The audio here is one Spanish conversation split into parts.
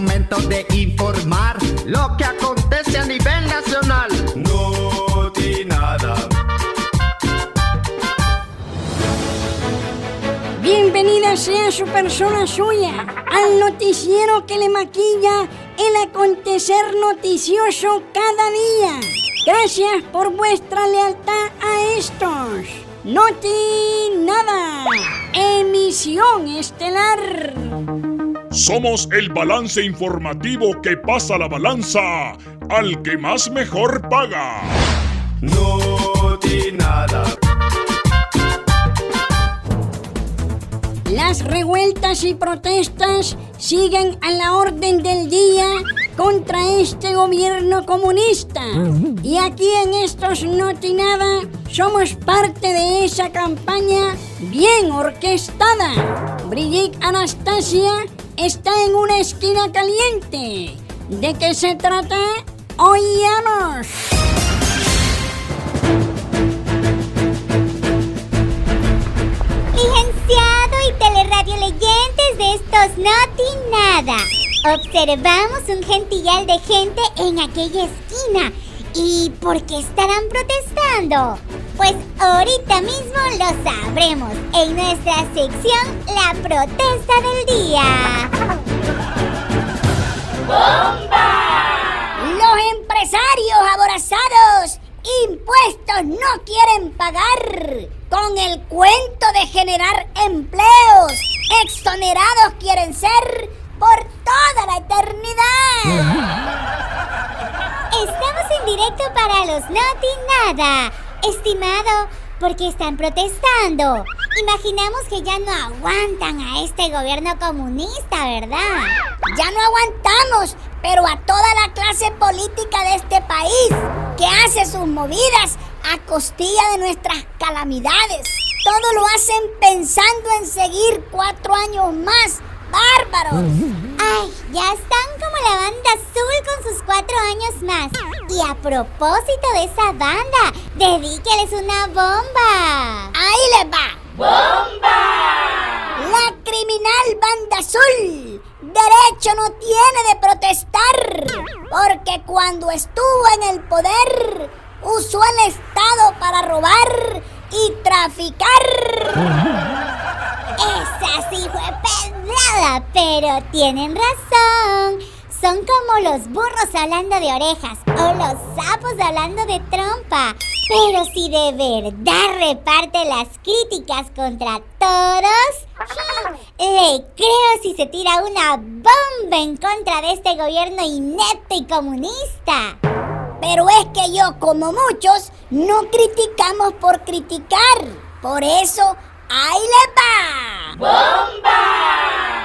momento de informar lo que acontece a nivel nacional. No nada. Bienvenida sea su persona suya al noticiero que le maquilla el acontecer noticioso cada día. Gracias por vuestra lealtad a estos. Noti Nada. Emisión estelar. Somos el balance informativo que pasa la balanza al que más mejor paga. Noti Nada. Las revueltas y protestas siguen a la orden del día contra este gobierno comunista. Y aquí en estos Notinada somos parte de esa campaña bien orquestada. Brigitte Anastasia está en una esquina caliente. ¿De qué se trata? Oíamos. Licenciado y teleradio leyentes de estos Noti Nada. Observamos un gentillal de gente en aquella esquina. ¿Y por qué estarán protestando? Pues ahorita mismo lo sabremos en nuestra sección La protesta del día. ¡Bomba! Los empresarios aborazados impuestos no quieren pagar con el cuento de generar empleos. Exonerados quieren ser por toda la eternidad. Estamos en directo para los Noti Nada. Estimado, porque están protestando. Imaginamos que ya no aguantan a este gobierno comunista, ¿verdad? Ya no aguantamos, pero a toda la clase política de este país que hace sus movidas a costilla de nuestras calamidades. Todo lo hacen pensando en seguir cuatro años más. ¡Bárbaros! Ay, ya están como la banda azul con sus cuatro años más. Y a propósito de esa banda, dedíqueles una bomba. ¡Ahí les va! ¡Bomba! La criminal banda azul derecho no tiene de protestar, porque cuando estuvo en el poder usó el Estado para robar y traficar. Esa sí fue pero tienen razón. Son como los burros hablando de orejas o los sapos hablando de trompa. Pero si de verdad reparte las críticas contra todos, le creo si se tira una bomba en contra de este gobierno inepto y comunista. Pero es que yo, como muchos, no criticamos por criticar. Por eso, ¡ahí le va! ¡Bomba!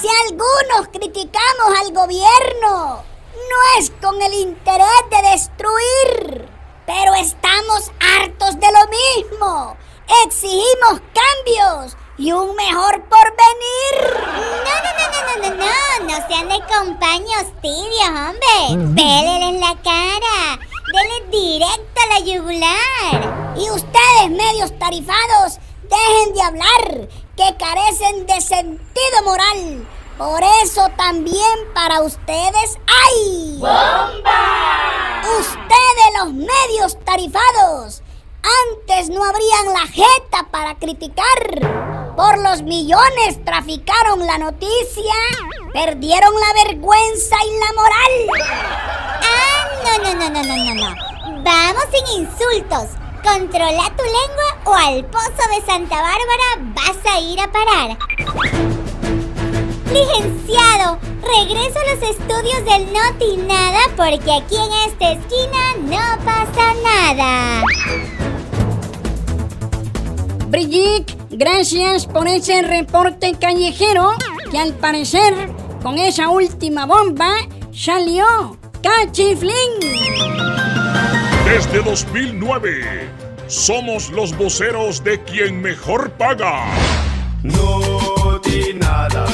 Si algunos criticamos al gobierno, no es con el interés de destruir, pero estamos hartos de lo mismo. Exigimos cambios y un mejor porvenir. No, no, no, no, no, no, no, no sean de compaños tibios, hombre. Péleles la cara. Denle directo a la yugular. Y ustedes, medios tarifados, dejen de hablar, que carecen de sentido moral. Por eso también para ustedes hay... ¡Bomba! Ustedes los medios tarifados. Antes no abrían la jeta para criticar. Por los millones traficaron la noticia, perdieron la vergüenza y la moral. Ah, no, no, no, no, no, no. Vamos sin insultos. Controla tu lengua o al pozo de Santa Bárbara vas a ir a parar. Licenciado, regreso a los estudios del Noti Nada porque aquí en esta esquina no pasa nada. Brigitte, gracias por ese reporte callejero que al parecer con esa última bomba salió cachiflín. Desde 2009, somos los voceros de quien mejor paga. Noti Nada.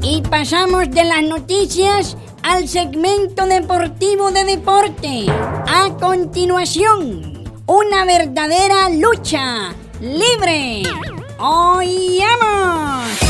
Y pasamos de las noticias al segmento deportivo de deporte. A continuación, una verdadera lucha libre. ¡Oíamos!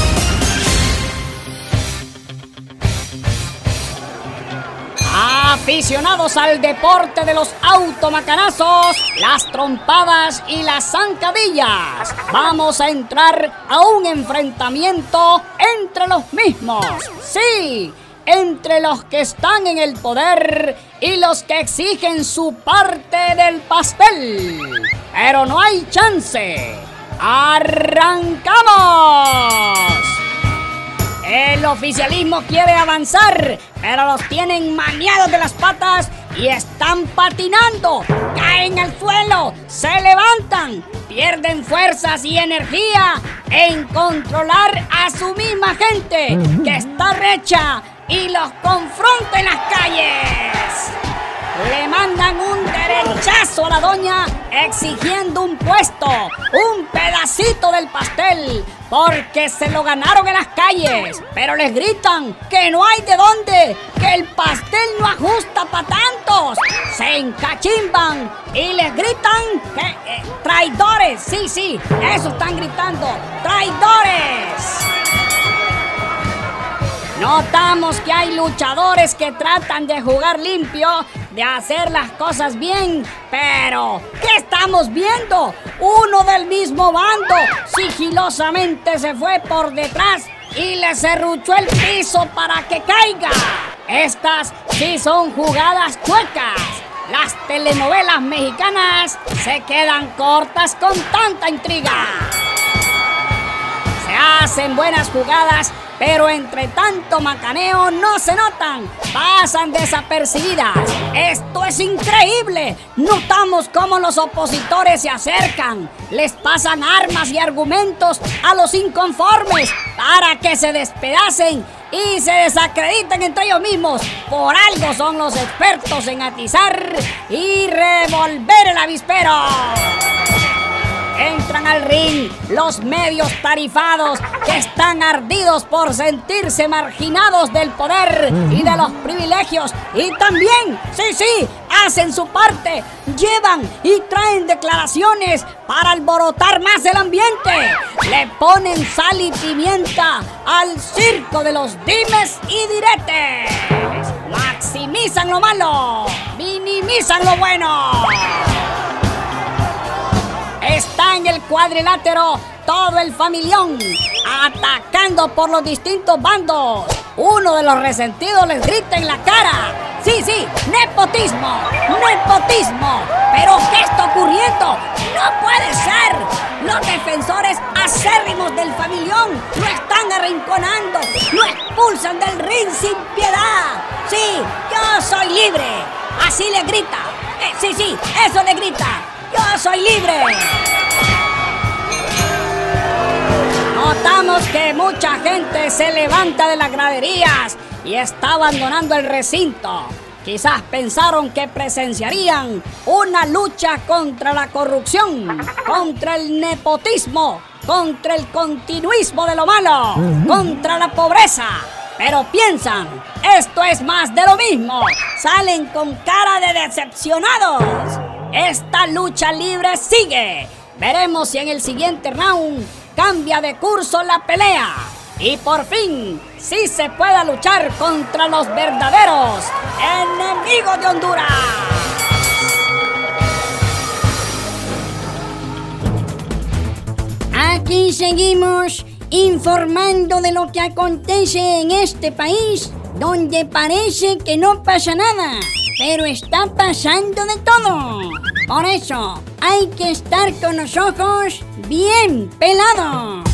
Aficionados al deporte de los automacanazos, las trompadas y las zancadillas, vamos a entrar a un enfrentamiento entre los mismos. Sí, entre los que están en el poder y los que exigen su parte del pastel. Pero no hay chance. ¡Arrancamos! El oficialismo quiere avanzar, pero los tienen maniados de las patas y están patinando. Caen al suelo, se levantan, pierden fuerzas y energía en controlar a su misma gente que está recha y los confronta en las calles. Le mandan un derechazo a la doña exigiendo un puesto, un pedacito del pastel, porque se lo ganaron en las calles. Pero les gritan que no hay de dónde, que el pastel no ajusta para tantos. Se encachimban y les gritan que eh, traidores. Sí, sí, eso están gritando, traidores. Notamos que hay luchadores que tratan de jugar limpio, de hacer las cosas bien, pero ¿qué estamos viendo? Uno del mismo bando sigilosamente se fue por detrás y le cerruchó el piso para que caiga. Estas sí son jugadas chuecas. Las telenovelas mexicanas se quedan cortas con tanta intriga. Se hacen buenas jugadas pero entre tanto macaneo no se notan, pasan desapercibidas. Esto es increíble. Notamos cómo los opositores se acercan, les pasan armas y argumentos a los inconformes para que se despedacen y se desacrediten entre ellos mismos. Por algo son los expertos en atizar y revolver el avispero entran al ring los medios tarifados que están ardidos por sentirse marginados del poder y de los privilegios. Y también, sí, sí, hacen su parte, llevan y traen declaraciones para alborotar más el ambiente. Le ponen sal y pimienta al circo de los dimes y diretes. Maximizan lo malo, minimizan lo bueno cuadrilátero todo el familión, atacando por los distintos bandos. Uno de los resentidos les grita en la cara. Sí, sí, nepotismo, nepotismo. Pero ¿qué está ocurriendo? No puede ser. Los defensores acérrimos del familión lo están arrinconando, lo expulsan del ring sin piedad. Sí, yo soy libre. Así le grita. Eh, sí, sí, eso le grita. ¡Yo soy libre! Notamos que mucha gente se levanta de las graderías y está abandonando el recinto. Quizás pensaron que presenciarían una lucha contra la corrupción, contra el nepotismo, contra el continuismo de lo malo, contra la pobreza. Pero piensan, esto es más de lo mismo. Salen con cara de decepcionados. Esta lucha libre sigue. Veremos si en el siguiente round cambia de curso la pelea. Y por fin, sí se pueda luchar contra los verdaderos enemigos de Honduras. Aquí seguimos informando de lo que acontece en este país, donde parece que no pasa nada pero está pasando de todo. Por eso hay que estar con los ojos bien pelados.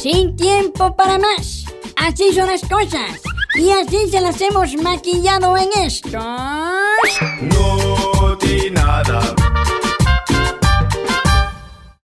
Sin tiempo para más. Así son las cosas. Y así se las hemos maquillado en estos... No, nada.